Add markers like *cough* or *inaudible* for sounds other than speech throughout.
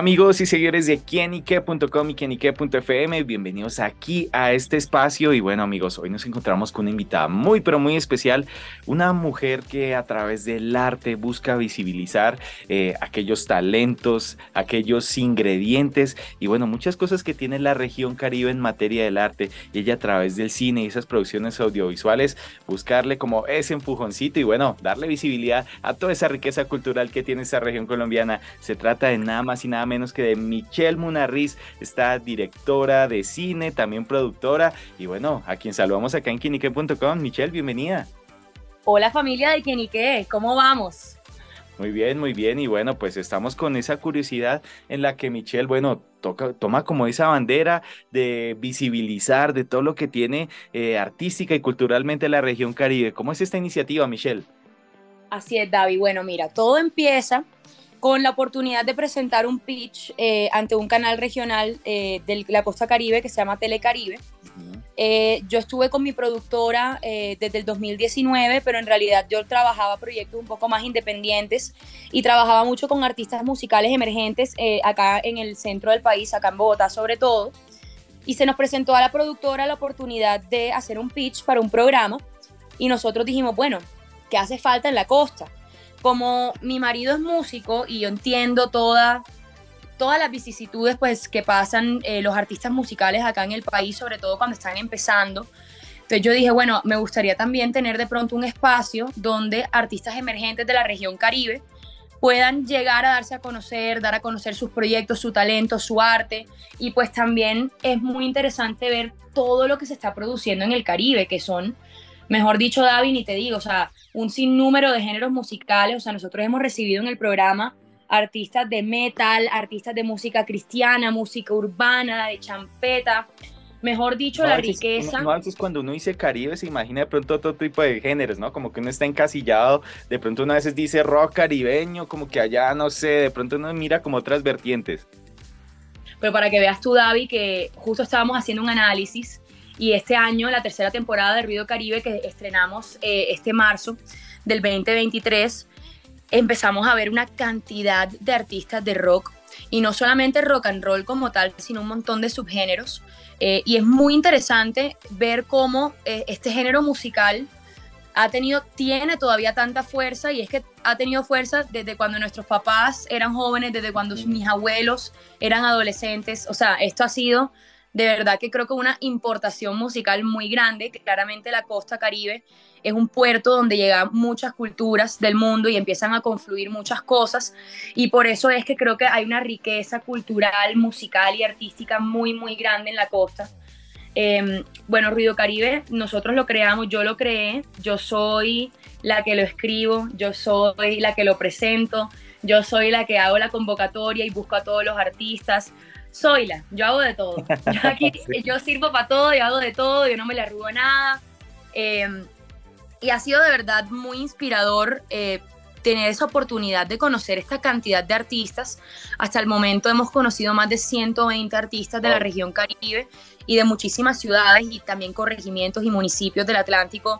Amigos y seguidores de quienique.com y quienique.fm, bienvenidos aquí a este espacio y bueno amigos, hoy nos encontramos con una invitada muy pero muy especial, una mujer que a través del arte busca visibilizar eh, aquellos talentos, aquellos ingredientes y bueno, muchas cosas que tiene la región caribe en materia del arte y ella a través del cine y esas producciones audiovisuales buscarle como ese empujoncito y bueno, darle visibilidad a toda esa riqueza cultural que tiene esa región colombiana. Se trata de nada más y nada menos que de Michelle Munarriz, esta directora de cine, también productora. Y bueno, a quien saludamos acá en quinique.com. Michelle, bienvenida. Hola familia de Quinique, ¿cómo vamos? Muy bien, muy bien. Y bueno, pues estamos con esa curiosidad en la que Michelle, bueno, toca, toma como esa bandera de visibilizar de todo lo que tiene eh, artística y culturalmente la región Caribe. ¿Cómo es esta iniciativa, Michelle? Así es, David. Bueno, mira, todo empieza con la oportunidad de presentar un pitch eh, ante un canal regional eh, de la costa caribe que se llama Telecaribe. Eh, yo estuve con mi productora desde el 2019, pero en realidad yo trabajaba proyectos un poco más independientes y trabajaba mucho con artistas musicales emergentes acá en el centro del país, acá en Bogotá sobre todo. Y se nos presentó a la productora la oportunidad de hacer un pitch para un programa y nosotros dijimos, bueno, ¿qué hace falta en la costa? Como mi marido es músico y yo entiendo toda, todas las vicisitudes pues, que pasan eh, los artistas musicales acá en el país, sobre todo cuando están empezando. Entonces yo dije, bueno, me gustaría también tener de pronto un espacio donde artistas emergentes de la región Caribe puedan llegar a darse a conocer, dar a conocer sus proyectos, su talento, su arte. Y pues también es muy interesante ver todo lo que se está produciendo en el Caribe, que son mejor dicho, David, y te digo, o sea, un sinnúmero de géneros musicales, o sea, nosotros hemos recibido en el programa artistas de metal, artistas de música cristiana, música urbana, de champeta, mejor dicho, la riqueza. No, antes cuando uno dice Caribe se imagina de pronto otro tipo de géneros, ¿no? Como que uno está encasillado, de pronto uno a veces dice rock caribeño, como que allá, no sé, de pronto uno mira como otras vertientes. Pero para que veas tú, David, que justo estábamos haciendo un análisis y este año, la tercera temporada de Ruido Caribe que estrenamos eh, este marzo del 2023, empezamos a ver una cantidad de artistas de rock y no solamente rock and roll como tal, sino un montón de subgéneros. Eh, y es muy interesante ver cómo eh, este género musical ha tenido, tiene todavía tanta fuerza y es que ha tenido fuerza desde cuando nuestros papás eran jóvenes, desde cuando mis abuelos eran adolescentes. O sea, esto ha sido de verdad que creo que una importación musical muy grande, que claramente la costa caribe es un puerto donde llegan muchas culturas del mundo y empiezan a confluir muchas cosas y por eso es que creo que hay una riqueza cultural, musical y artística muy, muy grande en la costa. Em, bueno, Ruido Caribe, nosotros lo creamos, yo lo creé, yo soy la que lo escribo, yo soy la que lo presento, yo soy la que hago la convocatoria y busco a todos los artistas, soy la, yo hago de todo. *laughs* Yo, aquí, yo sirvo para todo, yo hago de todo, yo no me le arrugo nada. Em, y ha sido de verdad muy inspirador eh, tener esa oportunidad de conocer esta cantidad de artistas. Hasta el momento hemos conocido más de 120 artistas de la región Caribe y de muchísimas ciudades y también corregimientos y municipios del Atlántico.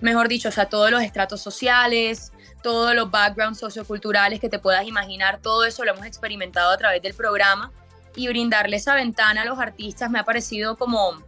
Mejor dicho, o sea, todos los estratos sociales, todos los backgrounds socioculturales que te puedas imaginar, todo eso lo hemos experimentado a través del programa y brindarle esa ventana a los artistas me ha parecido como,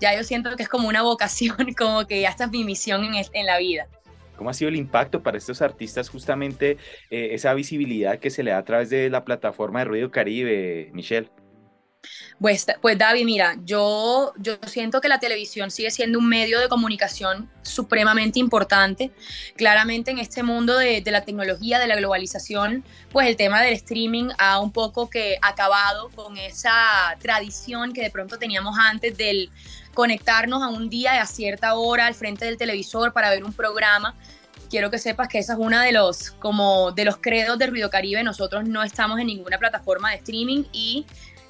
ya yo siento que es como una vocación, *laughs* como que ya esta es mi misión en, en la vida. ¿Cómo ha sido el impacto para estos artistas justamente eh, esa visibilidad que se le da a través de la plataforma de Ruido Caribe, Michelle? Pues, pues David, mira, yo, yo siento que la televisión sigue siendo un medio de comunicación supremamente importante. Claramente en este mundo de, la tecnología, de la globalización, pues el tema del streaming ha un poco que acabado con esa tradición que de pronto teníamos antes del conectarnos a un día y a cierta hora al frente del televisor para ver un programa quiero que sepas que esa es una de los como de los credos de Ruido Caribe. Nosotros no estamos en ninguna plataforma de streaming y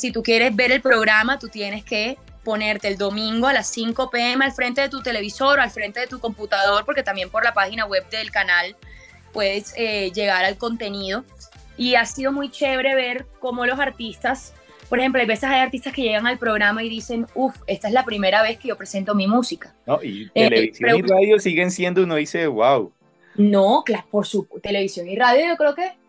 si tú quieres ver el programa, tú tienes que ponerte el domingo a las 5 pm al frente de tu televisor o al frente de tu computador, porque también por la página web del canal puedes eh, llegar al contenido. Y ha sido muy chévere ver cómo los artistas, por ejemplo, hay veces hay artistas que llegan al programa y dicen, uff, esta es la primera vez que yo presento mi música. No, y eh, televisión y radio siguen siendo, uno dice, wow. No, claro, por su televisión y radio yo creo que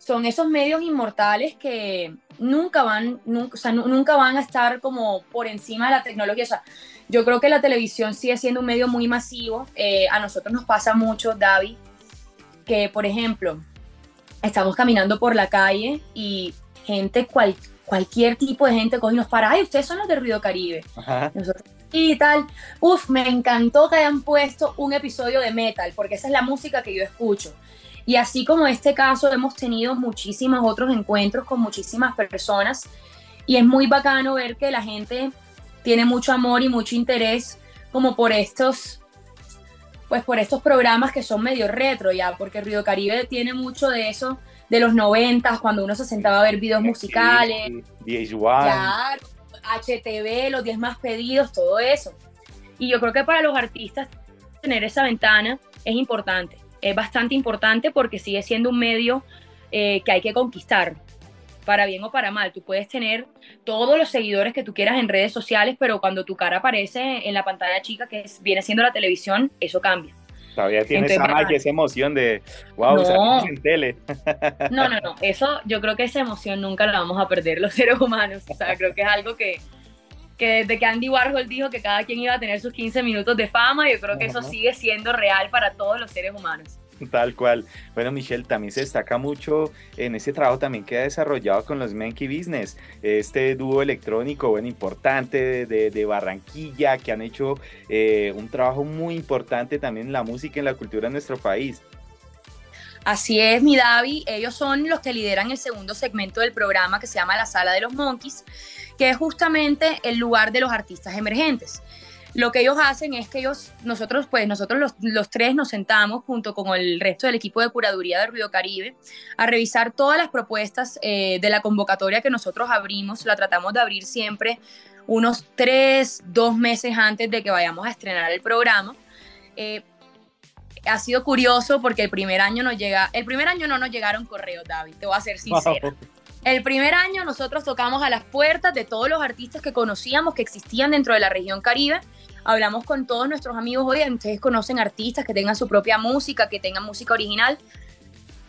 son esos medios inmortales que nunca van, nunca, nunca van a estar como por encima de la tecnología. O sea, yo creo que la televisión sigue siendo un medio muy masivo. Eh, a nosotros nos pasa mucho, David, que por ejemplo, estamos caminando por la calle y gente, cual, cualquier tipo de gente coge y nos para, ay, ustedes son los de Río Caribe. y tal, uf, me encantó que hayan puesto un episodio de metal, porque esa es la música que yo escucho. Y así como este caso, hemos tenido muchísimos otros encuentros con muchísimas personas. Y es muy bacano ver que la gente tiene mucho amor y mucho interés como por estos pues por estos programas que son medio retro ya, porque Río Caribe tiene mucho de eso de los noventas, cuando uno se sentaba a ver videos musicales, VH1, HTV, los 10 más pedidos, todo eso. Y yo creo que para los artistas tener esa ventana es importante es bastante importante porque sigue siendo un medio eh, que hay que conquistar, para bien o para mal. Tú puedes tener todos los seguidores que tú quieras en redes sociales, pero cuando tu cara aparece en la pantalla chica, que viene siendo la televisión, eso cambia. Todavía tienes esa magia, esa emoción de, wow, no, en tele. No, no, no, eso yo creo que esa emoción nunca la vamos a perder los seres humanos. O sea, creo que es algo que, que desde que Andy Warhol dijo que cada quien iba a tener sus 15 minutos de fama, yo creo que eso sigue siendo real para todos los seres humanos. Tal cual. Bueno, Michelle, también se destaca mucho en ese trabajo también que ha desarrollado con los Menky Business, este dúo electrónico, bueno, importante de, Barranquilla, que han hecho eh, un trabajo muy importante también en la música y en la cultura de nuestro país. Así es, mi Davi. Ellos son los que lideran el segundo segmento del programa que se llama La Sala de los Monkeys que es justamente el lugar de los artistas emergentes. Lo que ellos hacen es que ellos, nosotros, pues nosotros los, tres nos sentamos junto con el resto del equipo de curaduría de Río Caribe a revisar todas las propuestas eh, de la convocatoria que nosotros abrimos. La tratamos de abrir siempre unos tres, dos meses antes de que vayamos a estrenar el programa. Eh, ha sido curioso porque el primer año nos llega, el primer año no nos llegaron correos, David, te voy a ser *laughs* sincera. El primer año nosotros tocamos a las puertas de todos los artistas que conocíamos, que existían dentro de la región Caribe. Hablamos con todos nuestros amigos, oye, ustedes conocen artistas que tengan su propia música, que tengan música original.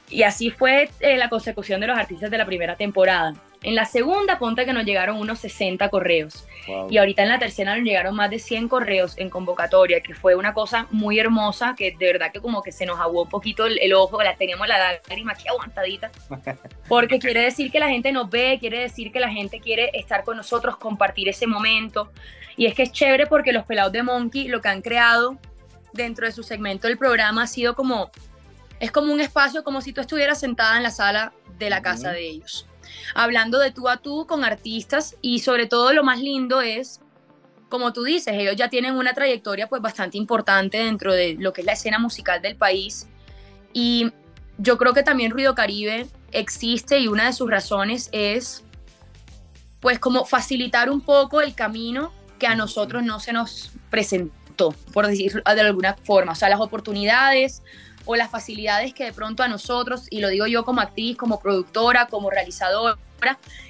Y así fue eh, la consecución de los artistas de la primera temporada. En la segunda, ponte que nos llegaron unos 60 correos. Y ahorita en la tercera nos llegaron más de 100 correos en convocatoria, que fue una cosa muy hermosa, que de verdad que como que se nos aguó un poquito el, ojo, la, teníamos la lágrima aquí aguantadita. *laughs* Porque quiere decir que la gente nos ve, quiere decir que la gente quiere estar con nosotros, compartir ese momento. Y es que es chévere porque los pelados de Monkey lo que han creado dentro de su segmento del programa ha sido como, es como un espacio como si tú estuvieras sentada en la sala de la casa de ellos hablando de tú a tú con artistas y sobre todo lo más lindo es, como tú dices, ellos ya tienen una trayectoria pues bastante importante dentro de lo que es la escena musical del país. Y yo creo que también Ruido Caribe existe y una de sus razones es pues como facilitar un poco el camino que a nosotros no se nos presentó, por decirlo de alguna forma, o sea, las oportunidades, o las facilidades que de pronto a nosotros, y lo digo yo como actriz, como productora, como realizadora,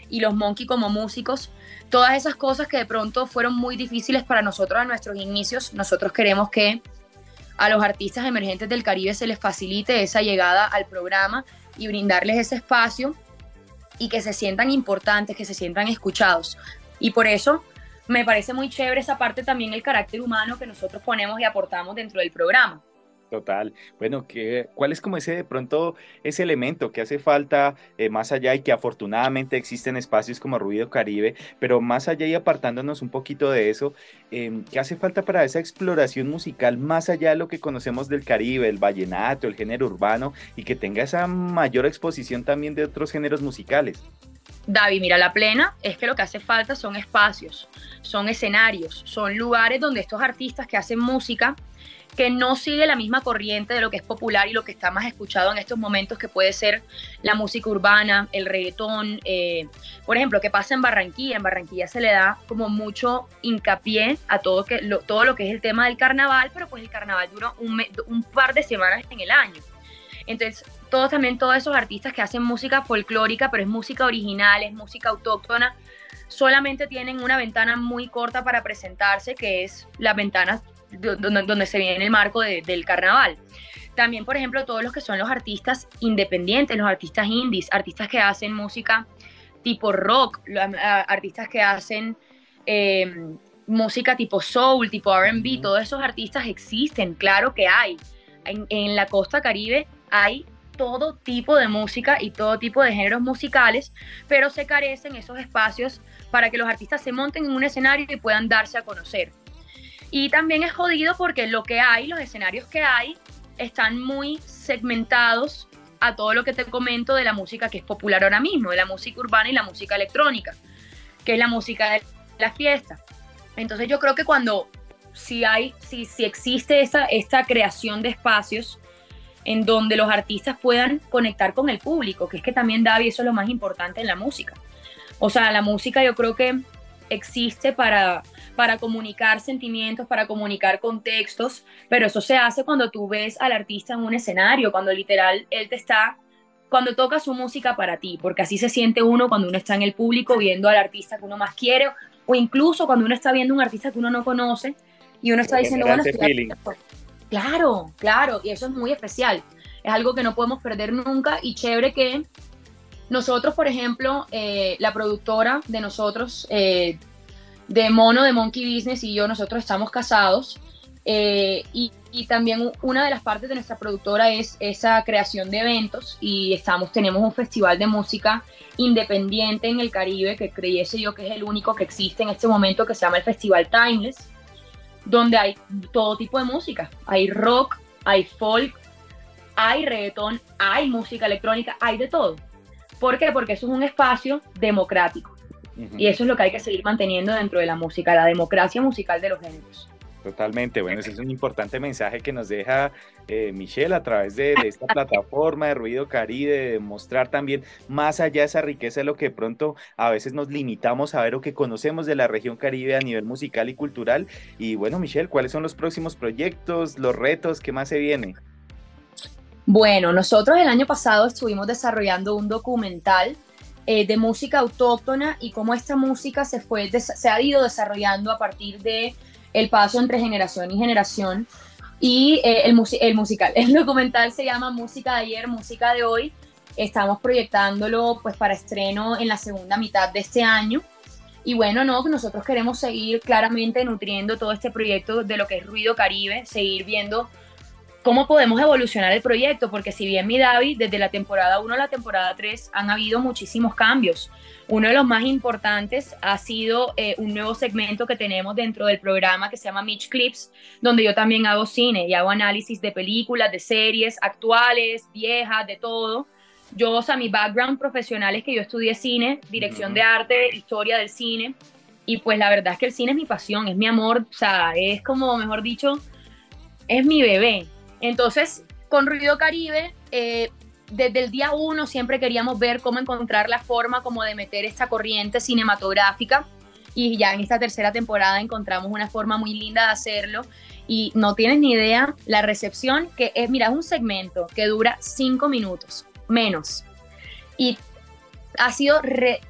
y los Monkey como músicos, todas esas cosas que de pronto fueron muy difíciles para nosotros a nuestros inicios, nosotros queremos que a los artistas emergentes del Caribe se les facilite esa llegada al programa y brindarles ese espacio y que se sientan importantes, que se sientan escuchados. Y por eso me parece muy chévere esa parte también el carácter humano que nosotros ponemos y aportamos dentro del programa. Total. Bueno, ¿qué, ¿cuál es como ese de pronto ese elemento que hace falta eh, más allá y que afortunadamente existen espacios como Ruido Caribe, pero más allá y apartándonos un poquito de eso, em, ¿qué hace falta para esa exploración musical más allá de lo que conocemos del Caribe, el vallenato, el género urbano y que tenga esa mayor exposición también de otros géneros musicales? David, mira, la plena es que lo que hace falta son espacios, son escenarios, son lugares donde estos artistas que hacen música que no sigue la misma corriente de lo que es popular y lo que está más escuchado en estos momentos, que puede ser la música urbana, el reggaetón. Eh, por ejemplo, ¿qué pasa en Barranquilla? En Barranquilla se le da como mucho hincapié a todo, que, lo, todo lo que es el tema del carnaval, pero pues el carnaval dura un par de semanas en el año. Entonces, todos también, todos esos artistas que hacen música folclórica, pero es música original, es música autóctona, solamente tienen una ventana muy corta para presentarse, que es la ventana donde, se viene el marco del carnaval. También, por ejemplo, todos los que son los artistas independientes, los artistas indies, artistas que hacen música tipo rock, artistas que hacen em, música tipo soul, tipo RB, todos esos artistas existen, claro que hay. En, la costa caribe hay todo tipo de música y todo tipo de géneros musicales, pero se carecen esos espacios para que los artistas se monten en un escenario y puedan darse a conocer. Y también es jodido porque lo que hay, los escenarios que hay, están muy segmentados a todo lo que te comento de la música que es popular ahora mismo, de la música urbana y la música electrónica, que es la música de la fiesta. Entonces yo creo que cuando si hay, si, si existe esa, esta creación de espacios en donde los artistas puedan conectar con el público, que es que también David, eso es lo más importante en la música. O sea, la música yo creo que existe para, para comunicar sentimientos, para comunicar contextos, pero eso se hace cuando tú ves al artista en un escenario, cuando literal él te está, cuando toca su música para ti, porque así se siente uno cuando uno está en el público viendo al artista que uno más quiere, o incluso cuando uno está viendo un artista que uno no conoce y uno está diciendo, bueno, claro, claro, y eso es muy especial, es algo que no podemos perder nunca y chévere que nosotros, por ejemplo, eh, la productora de nosotros, eh, de Mono, de Monkey Business y yo, nosotros estamos casados. Eh, y, también una de las partes de nuestra productora es esa creación de eventos y estamos, tenemos un festival de música independiente en el Caribe que creyese yo que es el único que existe en este momento que se llama el Festival Timeless, donde hay todo tipo de música. Hay rock, hay folk, hay reggaetón, hay música electrónica, hay de todo. ¿Por qué? Porque eso es un espacio democrático. Y eso es lo que hay que seguir manteniendo dentro de la música, la democracia musical de los géneros. Totalmente, bueno, ese es un importante mensaje que nos deja eh, Michelle a través de, esta *laughs* plataforma de Ruido Caribe, de mostrar también más allá de esa riqueza de lo que pronto a veces nos limitamos a ver o que conocemos de la región Caribe a nivel musical y cultural. Y bueno, Michelle, ¿cuáles son los próximos proyectos, los retos, qué más se viene? Bueno, nosotros el año pasado estuvimos desarrollando un documental eh, de música autóctona y cómo esta música se, fue, se ha ido desarrollando a partir de el paso entre generación y generación. Y eh, el, el musical, *laughs* el documental se llama Música de ayer, Música de hoy. Estamos proyectándolo pues para estreno en la segunda mitad de este año. Y bueno, no, nosotros queremos seguir claramente nutriendo todo este proyecto de lo que es Ruido Caribe, seguir viendo cómo podemos evolucionar el proyecto, porque si bien mi David, desde la temporada 1 a la temporada 3 han habido muchísimos cambios. Uno de los más importantes ha sido eh, un nuevo segmento que tenemos dentro del programa que se llama Mitch Clips, donde yo también hago cine y hago análisis de películas, de series actuales, viejas, de todo. Yo, o sea, mi background profesional es que yo estudié cine, dirección de arte, historia del cine, y pues la verdad es que el cine es mi pasión, es mi amor, o sea, es como, mejor dicho, es mi bebé. Entonces, con Ruido Caribe, eh, desde el día uno siempre queríamos ver cómo encontrar la forma como de meter esta corriente cinematográfica y ya en esta tercera temporada encontramos una forma muy linda de hacerlo y no tienes ni idea la recepción que es, mira, es un segmento que dura cinco minutos, menos. Y ha sido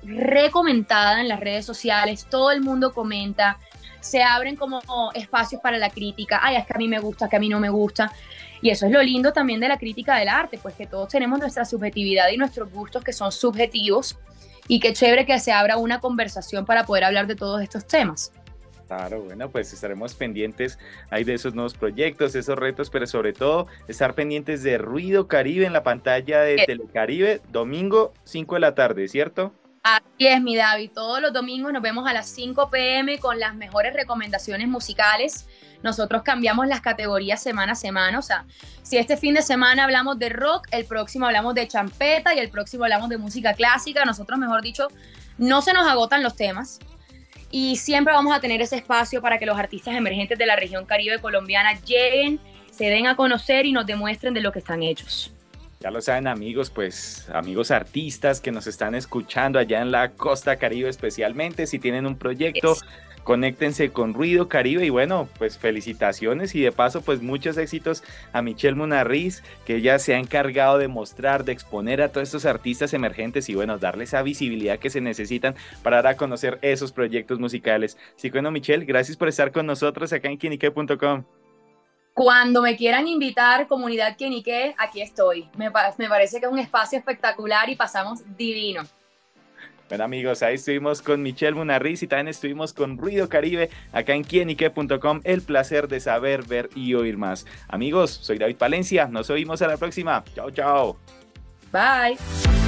recomentada en las redes sociales, todo el mundo comenta, se abren como espacios para la crítica, ay, es que a mí me gusta, que a mí no me gusta. Y eso es lo lindo también de la crítica del arte, pues que todos tenemos nuestra subjetividad y nuestros gustos que son subjetivos y qué chévere que se abra una conversación para poder hablar de todos estos temas. Claro, bueno, pues estaremos pendientes ahí de esos nuevos proyectos, esos retos, pero sobre todo estar pendientes de Ruido Caribe en la pantalla de Telecaribe, domingo 5 de la tarde, ¿cierto? Así es, mi David. Todos los domingos nos vemos a las 5 pm con las mejores recomendaciones musicales. Nosotros cambiamos las categorías semana a semana. O sea, si este fin de semana hablamos de rock, el próximo hablamos de champeta y el próximo hablamos de música clásica. Nosotros, mejor dicho, no se nos agotan los temas. Y siempre vamos a tener ese espacio para que los artistas emergentes de la región caribe colombiana lleguen, se den a conocer y nos demuestren de lo que están hechos. Ya lo saben amigos, pues amigos artistas que nos están escuchando allá en la costa caribe especialmente, si tienen un proyecto, conéctense con Ruido Caribe y bueno, pues felicitaciones y de paso pues muchos éxitos a Michelle Munarriz que ella se ha encargado de mostrar, de exponer a todos estos artistas emergentes y bueno, darles esa visibilidad que se necesitan para dar a conocer esos proyectos musicales. Así que bueno Michelle, gracias por estar con nosotros acá en quinique.com. Cuando me quieran invitar, comunidad Kenique, aquí estoy. Me, me parece que es un espacio espectacular y pasamos divino. Bueno amigos, ahí estuvimos con Michelle Munarriz y también estuvimos con Ruido Caribe acá en quienique.com. El placer de saber, ver y oír más. Amigos, soy David Palencia. Nos oímos a la próxima. Chao, chao. Bye.